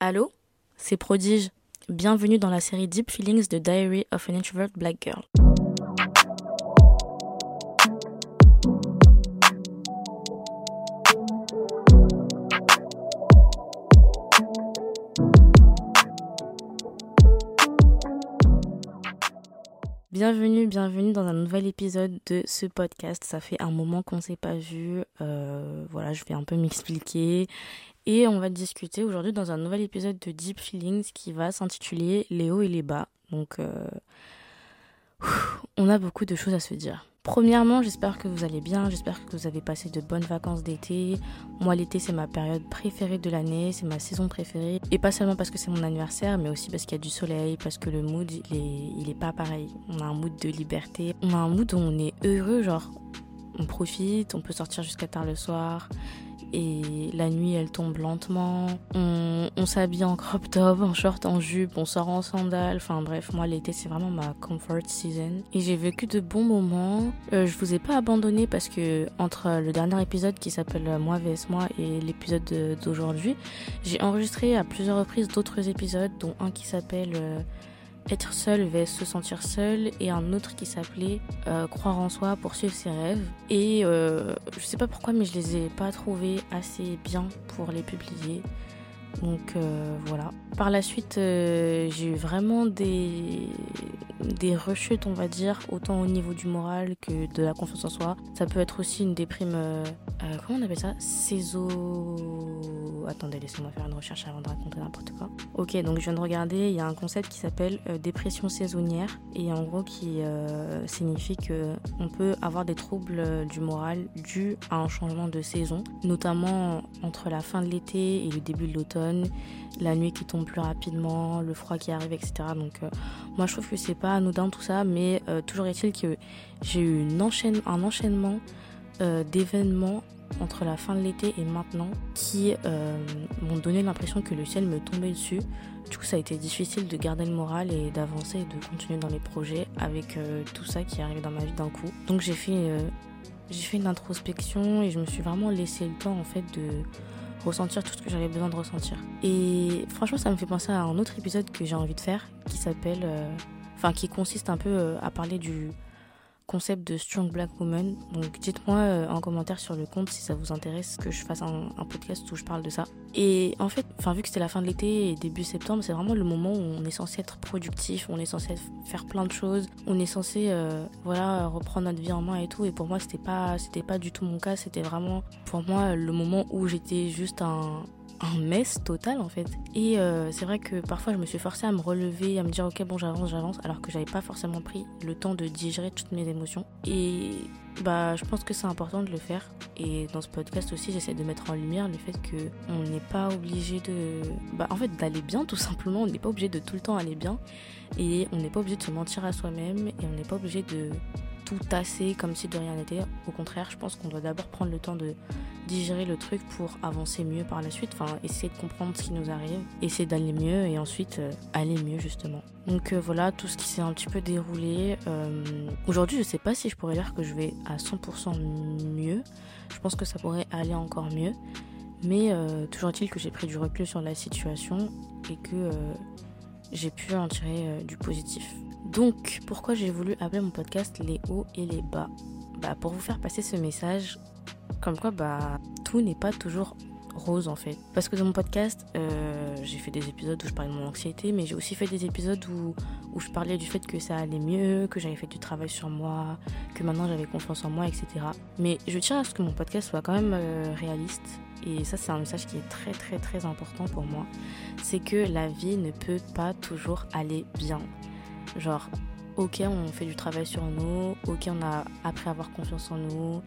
Allô? C'est Prodige. Bienvenue dans la série Deep Feelings de Diary of an Introvert Black Girl. Bienvenue, bienvenue dans un nouvel épisode de ce podcast. Ça fait un moment qu'on ne s'est pas vu. Euh, voilà, je vais un peu m'expliquer. Et on va discuter aujourd'hui dans un nouvel épisode de Deep Feelings qui va s'intituler Les hauts et les bas. Donc, euh, on a beaucoup de choses à se dire. Premièrement, j'espère que vous allez bien, j'espère que vous avez passé de bonnes vacances d'été. Moi, l'été, c'est ma période préférée de l'année, c'est ma saison préférée. Et pas seulement parce que c'est mon anniversaire, mais aussi parce qu'il y a du soleil, parce que le mood, il est, pas pareil. On a un mood de liberté, on a un mood où on est heureux, genre on profite, on peut sortir jusqu'à tard le soir et la nuit elle tombe lentement. On, s'habille en crop top, en short, en jupe, on sort en sandales. Enfin bref, moi l'été c'est vraiment ma comfort season et j'ai vécu de bons moments. Euh, je vous ai pas abandonné parce que entre le dernier épisode qui s'appelle Moi vs moi et l'épisode d'aujourd'hui, j'ai enregistré à plusieurs reprises d'autres épisodes dont un qui s'appelle euh, être seul se sentir seul et un autre qui s'appelait euh, Croire en soi, poursuivre ses rêves. Et euh, je sais pas pourquoi, mais je les ai pas trouvés assez bien pour les publier. Donc euh, voilà. Par la suite, j'ai eu vraiment des, des rechutes, on va dire, autant au niveau du moral que de la confiance en soi. Ça peut être aussi une déprime. Euh, euh, comment on appelle ça? Saison. Attendez, laissez-moi faire une recherche avant de raconter n'importe quoi. Ok, donc je viens de regarder, il y a un concept qui s'appelle euh, dépression saisonnière et en gros qui signifie que on peut avoir des troubles du moral dus à un changement de saison, notamment entre la fin de l'été et le début de l'automne, la nuit qui tombe plus rapidement, le froid qui arrive, etc. Donc moi je trouve que c'est pas anodin tout ça, mais euh, toujours est-il que j'ai eu un enchaînement euh, d'événements entre la fin de l'été et maintenant qui euh, m'ont donné l'impression que le ciel me tombait dessus. Du coup, ça a été difficile de garder le moral et d'avancer et de continuer dans les projets avec tout ça qui est arrivé dans ma vie d'un coup. Donc j'ai fait une introspection et je me suis vraiment laissé le temps en fait de ressentir tout ce que j'avais besoin de ressentir. Et franchement, ça me fait penser à un autre épisode que j'ai envie de faire qui s'appelle enfin qui consiste un peu euh, à parler du concept de Strong Black Woman. Donc dites-moi euh, en commentaire sur le compte si ça vous intéresse que je fasse un, podcast où je parle de ça. Et en fait, enfin vu que c'était la fin de l'été et début septembre, c'est vraiment le moment où on est censé être productif, on est censé faire plein de choses, on est censé euh, voilà reprendre notre vie en main et tout. Et pour moi, c'était pas c'était pas du tout mon cas. C'était vraiment pour moi le moment où j'étais juste un un mess total en fait. Et euh, c'est vrai que parfois je me suis forcée à me relever, à me dire ok bon j'avance, j'avance, alors que j'avais pas forcément pris le temps de digérer toutes mes émotions. Et bah je pense que c'est important de le faire. Et dans ce podcast aussi j'essaie de mettre en lumière le fait que on n'est pas obligé de, bah d'aller bien tout simplement. On n'est pas obligé de tout le temps aller bien et on n'est pas obligé de se mentir à soi-même et on n'est pas obligé de tout tasser comme si de rien n'était. Au contraire, je pense qu'on doit d'abord prendre le temps de digérer le truc pour avancer mieux par la suite. Enfin, essayer de comprendre ce qui nous arrive, essayer d'aller mieux et ensuite euh, aller mieux justement. Donc euh, voilà tout ce qui s'est un petit peu déroulé. Euh, aujourd'hui, je sais pas si je pourrais dire que je vais à 100% mieux. Je pense que ça pourrait aller encore mieux. Mais toujours est-il que j'ai pris du recul sur la situation et que j'ai pu en tirer du positif. Donc, pourquoi j'ai voulu appeler mon podcast Les hauts et les bas bah, Pour vous faire passer ce message, comme quoi bah, tout n'est pas toujours rose en fait. Parce que dans mon podcast, euh, j'ai fait des épisodes où je parlais de mon anxiété, mais j'ai aussi fait des épisodes où, où je parlais du fait que ça allait mieux, que j'avais fait du travail sur moi, que maintenant j'avais confiance en moi, etc. Mais je tiens à ce que mon podcast soit quand même euh, réaliste. Et ça, c'est un message qui est très très très important pour moi. C'est que la vie ne peut pas toujours aller bien. Genre, ok, on fait du travail sur nous, ok, on a appris à avoir confiance en nous,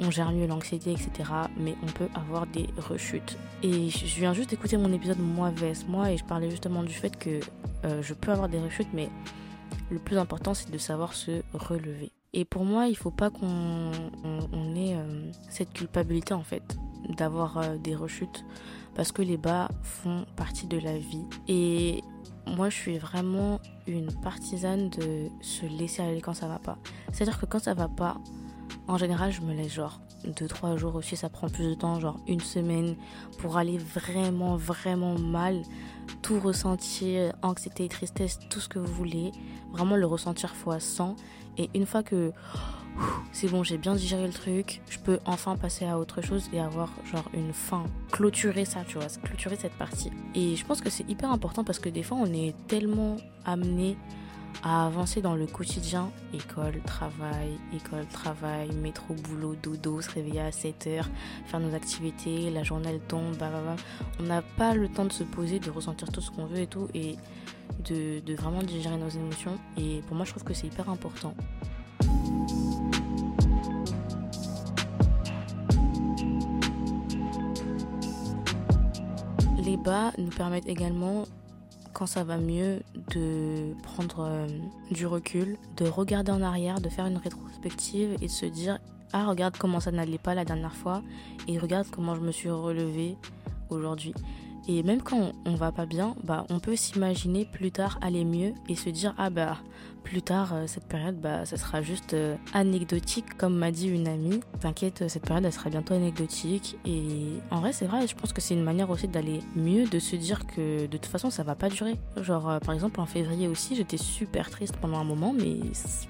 on gère mieux l'anxiété, etc. Mais on peut avoir des rechutes. Et je viens juste d'écouter mon épisode Moi vs Moi et je parlais justement du fait que euh, je peux avoir des rechutes, mais le plus important c'est de savoir se relever. Et pour moi, il faut pas qu'on ait euh, cette culpabilité en fait d'avoir euh, des rechutes parce que les bas font partie de la vie. Et moi je suis vraiment une partisane de se laisser aller quand ça va pas. C'est-à-dire que quand ça va pas, en général je me laisse genre deux, trois jours aussi, ça prend plus de temps, genre une semaine, pour aller vraiment, vraiment mal, tout ressentir, anxiété, tristesse, tout ce que vous voulez, vraiment le ressentir fois 100. Et une fois que c'est bon, j'ai bien digéré le truc, je peux enfin passer à autre chose et avoir genre une fin, clôturer ça, tu vois, clôturer cette partie. Et je pense que c'est hyper important parce que des fois on est tellement amené à avancer dans le quotidien, école, travail, école, travail, métro, boulot, dodo, se réveiller à 7 heures, faire nos activités, la journée tombe, bah, bah, bah. on n'a pas le temps de se poser, de ressentir tout ce qu'on veut et tout, et de vraiment digérer nos émotions. Et pour moi, je trouve que c'est hyper important. Bas nous permettent également quand ça va mieux, de prendre euh, du recul, de regarder en arrière, de faire une rétrospective et de se dire Ah, regarde comment ça n'allait pas la dernière fois et regarde comment je me suis relevée aujourd'hui. Et même quand on va pas bien, bah, on peut s'imaginer plus tard aller mieux et se dire ah bah plus tard euh, cette période bah ça sera juste euh, anecdotique comme m'a dit une amie. T'inquiète, cette période elle sera bientôt anecdotique et en vrai c'est vrai, je pense que c'est une manière aussi d'aller mieux, de se dire que de toute façon ça va pas durer. Genre euh, par exemple en février aussi j'étais super triste pendant un moment mais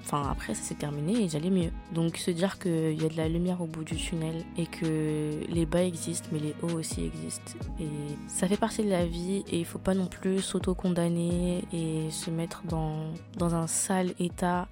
enfin après ça s'est terminé et j'allais mieux. Donc se dire qu'il y a de la lumière au bout du tunnel et que les bas existent mais les hauts aussi existent et ça fait partie de la vie et il faut pas non plus s'auto-condamner et se mettre dans, dans un sale état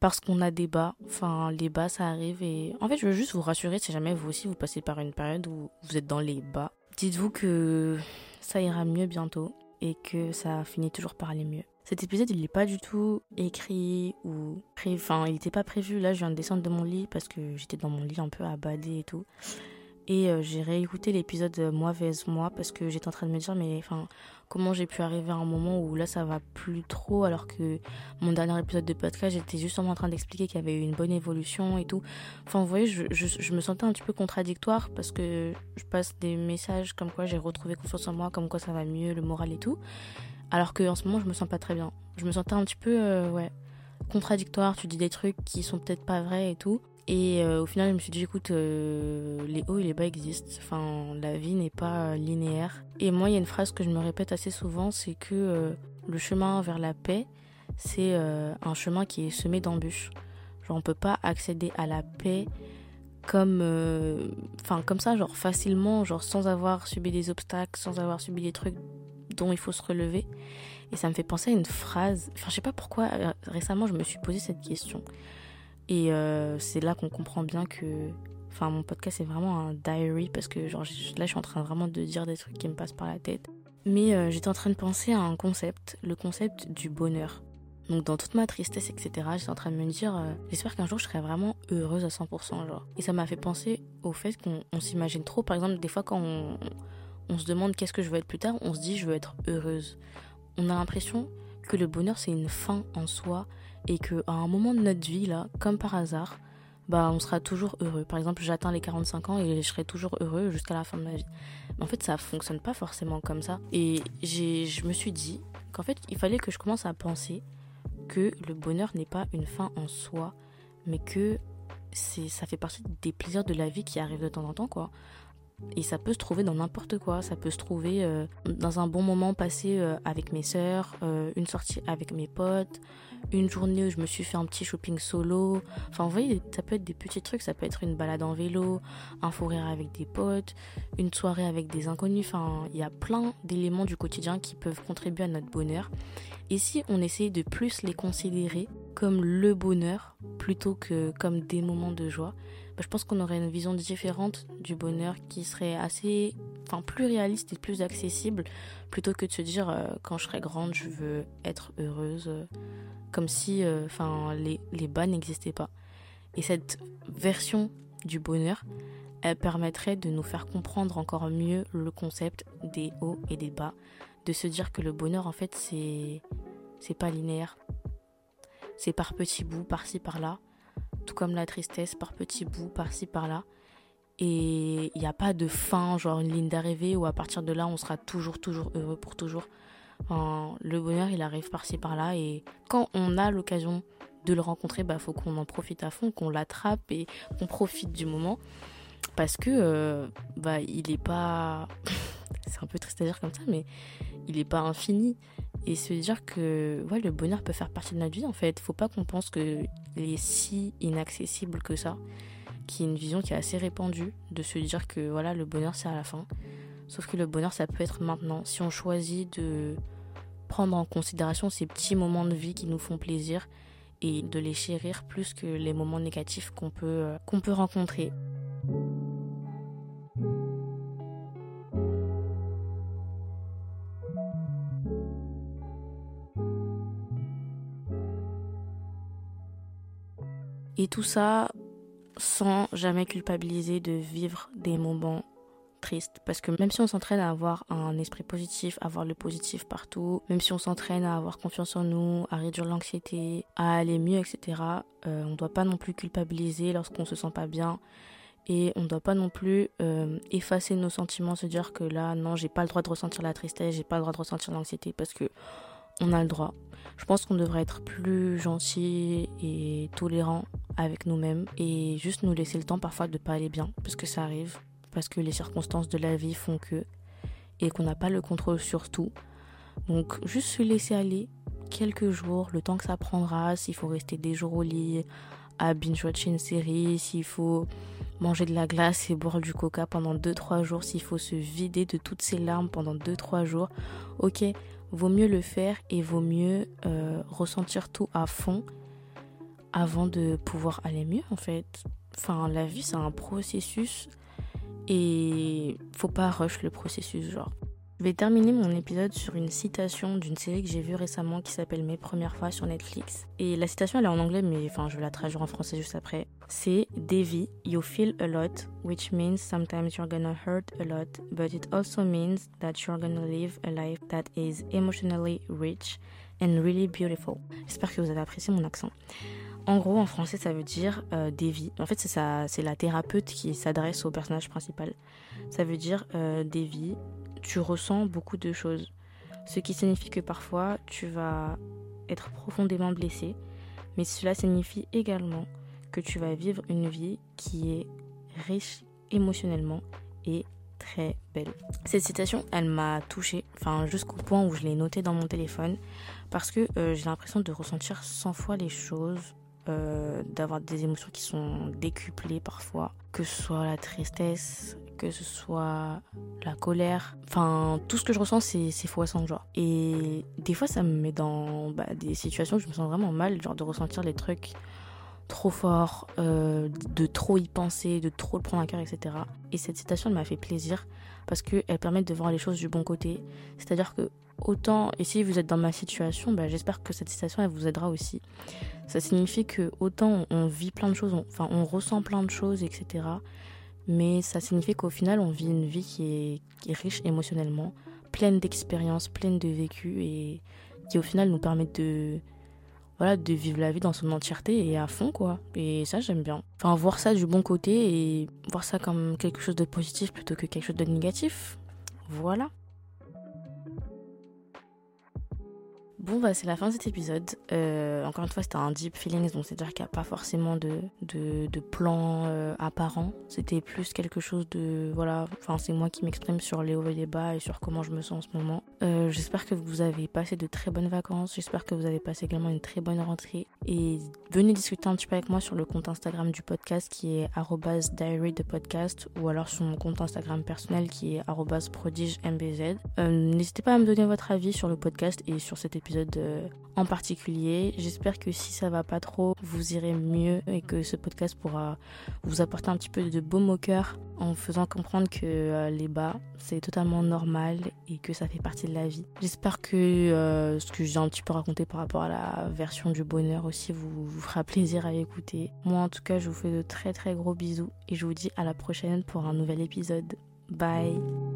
parce qu'on a des bas. Enfin, les bas, ça arrive. Et en fait, je veux juste vous rassurer si jamais vous aussi vous passez par une période où vous êtes dans les bas. Dites-vous que ça ira mieux bientôt et que ça finit toujours par aller mieux. Cet épisode, il n'est pas du tout écrit ou prévu. Enfin, il n'était pas prévu. Là, je viens de descendre de mon lit parce que j'étais dans mon lit un peu abadé et tout. Et euh, j'ai réécouté l'épisode Moi vs moi parce que j'étais en train de me dire, mais enfin, comment j'ai pu arriver à un moment où là ça va plus trop alors que mon dernier épisode de podcast, j'étais justement en train d'expliquer qu'il y avait eu une bonne évolution et tout. Enfin, vous voyez, je, je, me sentais un petit peu contradictoire parce que je passe des messages comme quoi j'ai retrouvé confiance en moi, comme quoi ça va mieux, le moral et tout. Alors qu'en ce moment, je me sens pas très bien. Je me sentais un petit peu, euh, ouais, contradictoire. Tu dis des trucs qui sont peut-être pas vrais et tout. Et euh, au final, je me suis dit, écoute, euh, les hauts et les bas existent. Enfin, la vie n'est pas linéaire. Et moi, il y a une phrase que je me répète assez souvent, c'est que euh, le chemin vers la paix, c'est un chemin qui est semé d'embûches. Genre, on peut pas accéder à la paix comme, enfin, comme ça, genre facilement, genre sans avoir subi des obstacles, sans avoir subi des trucs dont il faut se relever. Et ça me fait penser à une phrase. Enfin, je sais pas pourquoi. Récemment, je me suis posé cette question. Et euh, c'est là qu'on comprend bien que. Enfin, mon podcast, c'est vraiment un diary parce que, genre, là, je suis en train vraiment de dire des trucs qui me passent par la tête. Mais euh, j'étais en train de penser à un concept, le concept du bonheur. Donc, dans toute ma tristesse, etc., j'étais en train de me dire, euh, j'espère qu'un jour, je serai vraiment heureuse à 100%, genre. Et ça m'a fait penser au fait qu'on s'imagine trop. Par exemple, des fois, quand on, on se demande qu'est-ce que je veux être plus tard, on se dit, je veux être heureuse. On a l'impression que le bonheur, c'est une fin en soi et qu'à un moment de notre vie, là, comme par hasard, bah, on sera toujours heureux. Par exemple, j'atteins les 45 ans et je serai toujours heureux jusqu'à la fin de ma vie. Mais en fait, ça fonctionne pas forcément comme ça. Et je me suis dit qu'en fait, il fallait que je commence à penser que le bonheur n'est pas une fin en soi, mais que ça fait partie des plaisirs de la vie qui arrivent de temps en temps, quoi. Et ça peut se trouver dans n'importe quoi. Ça peut se trouver euh, dans un bon moment passé euh, avec mes sœurs, euh, une sortie avec mes potes, une journée où je me suis fait un petit shopping solo. Enfin, vous voyez, ça peut être des petits trucs. Ça peut être une balade en vélo, un fou avec des potes, une soirée avec des inconnus. Enfin, il y a plein d'éléments du quotidien qui peuvent contribuer à notre bonheur. Et si on essaye de plus les considérer comme le bonheur plutôt que comme des moments de joie, bah, je pense qu'on aurait une vision différente du bonheur qui serait assez, enfin, plus réaliste et plus accessible, plutôt que de se dire euh, quand je serai grande, je veux être heureuse, euh, comme si, euh, enfin, les, les bas n'existaient pas. Et cette version du bonheur, elle permettrait de nous faire comprendre encore mieux le concept des hauts et des bas, de se dire que le bonheur, en fait, c'est, c'est pas linéaire. C'est par petits bouts, par-ci, par-là tout comme la tristesse par petits bouts, par-ci, par-là. Et il n'y a pas de fin, genre une ligne d'arrivée où à partir de là, on sera toujours, toujours heureux pour toujours. le bonheur, il arrive par-ci, par-là. Et quand on a l'occasion de le rencontrer, bah faut qu'on en profite à fond, qu'on l'attrape et qu'on profite du moment. parce que euh, bah il est pas c'est un peu triste à dire comme ça mais il est pas infini. Et se dire que ouais le bonheur peut faire partie de notre vie en fait. Faut pas qu'on pense que il est si inaccessible que ça qui est une vision qui est assez répandue de se dire que voilà le bonheur c'est à la fin. Sauf que le bonheur ça peut être maintenant. Si on choisit de prendre en considération ces petits moments de vie qui nous font plaisir et de les chérir plus que les moments négatifs qu'on peut, euh, qu'on peut rencontrer. Et tout ça sans jamais culpabiliser de vivre des moments triste parce que même si on s'entraîne à avoir un esprit positif, à voir le positif partout, même si on s'entraîne à avoir confiance en nous, à réduire l'anxiété, à aller mieux, etc., euh, on ne doit pas non plus culpabiliser lorsqu'on se sent pas bien et on ne doit pas non plus euh, effacer nos sentiments, se dire que là, non, j'ai pas le droit de ressentir la tristesse, j'ai pas le droit de ressentir l'anxiété parce que on a le droit. Je pense qu'on devrait être plus gentil et tolérant avec nous-mêmes et juste nous laisser le temps parfois de pas aller bien parce que ça arrive parce que les circonstances de la vie font que et qu'on n'a pas le contrôle sur tout. Donc juste se laisser aller quelques jours, le temps que ça prendra, s'il faut rester des jours au lit à binge-watcher une série, s'il faut manger de la glace et boire du coca pendant 2-3 jours, s'il faut se vider de toutes ses larmes pendant 2-3 jours, ok, vaut mieux le faire et vaut mieux euh, ressentir tout à fond avant de pouvoir aller mieux en fait. Enfin, la vie c'est un processus et faut pas rush le processus, genre. Je vais terminer mon épisode sur une citation d'une série que j'ai vue récemment qui s'appelle Mes premières fois sur Netflix. Et la citation elle est en anglais, mais enfin je vais la traduire en français juste après. C'est Davy, you feel a lot, which means sometimes you're gonna hurt a lot, but it also means that you're gonna live a life that is emotionally rich and really beautiful. J'espère que vous avez apprécié mon accent. En gros, en français, ça veut dire euh, Devi. En fait, c'est la thérapeute qui s'adresse au personnage principal. Ça veut dire euh, Devi, tu ressens beaucoup de choses. Ce qui signifie que parfois, tu vas être profondément blessé. Mais cela signifie également que tu vas vivre une vie qui est riche émotionnellement et très belle. Cette citation, elle m'a touchée, enfin jusqu'au point où je l'ai notée dans mon téléphone, parce que euh, j'ai l'impression de ressentir 100 fois les choses euh, d'avoir des émotions qui sont décuplées parfois, que ce soit la tristesse, que ce soit la colère. Enfin, tout ce que je ressens, c'est fois sans joie. Et des fois, ça me met dans bah, des situations où je me sens vraiment mal, genre de ressentir les trucs trop forts, euh, de trop y penser, de trop le prendre à cœur, etc. Et cette citation, elle m'a fait plaisir parce qu'elle permet de voir les choses du bon côté. C'est-à-dire que autant, et si vous êtes dans ma situation, bah, j'espère que cette citation, elle vous aidera aussi. Ça signifie que autant on, vit plein de choses, enfin on ressent plein de choses, etc. Mais ça signifie qu'au final, on vit une vie qui est, riche émotionnellement, pleine d'expériences, pleine de vécu, et qui au final nous permet de, voilà, de vivre la vie dans son entièreté et à fond, quoi. Et ça, j'aime bien. Enfin, voir ça du bon côté et voir ça comme quelque chose de positif plutôt que quelque chose de négatif. Voilà. Bon, bah, c'est la fin de cet épisode. Euh, encore une fois, c'était un deep feelings, donc c'est-à-dire qu'il n'y a pas forcément de, de, plan euh, apparent. C'était plus quelque chose de. Voilà, enfin, c'est moi qui m'exprime sur les hauts et les bas et sur comment je me sens en ce moment. Euh, j'espère que vous avez passé de très bonnes vacances. J'espère que vous avez passé également une très bonne rentrée. Et venez discuter un petit peu avec moi sur le compte Instagram du podcast qui est diary ou alors sur mon compte Instagram personnel qui est prodigemebz. N'hésitez pas à me donner votre avis sur le podcast et sur cet épisode euh, en particulier. J'espère que si ça va pas trop, vous irez mieux et que ce podcast pourra vous apporter un petit peu de baume au cœur en faisant comprendre que euh, les bas, c'est totalement normal et que ça fait partie de la vie. J'espère que euh, ce que j'ai un petit peu raconté par rapport à la version du bonheur aussi vous, vous fera plaisir à écouter. Moi en tout cas, je vous fais de très très gros bisous et je vous dis à la prochaine pour un nouvel épisode. Bye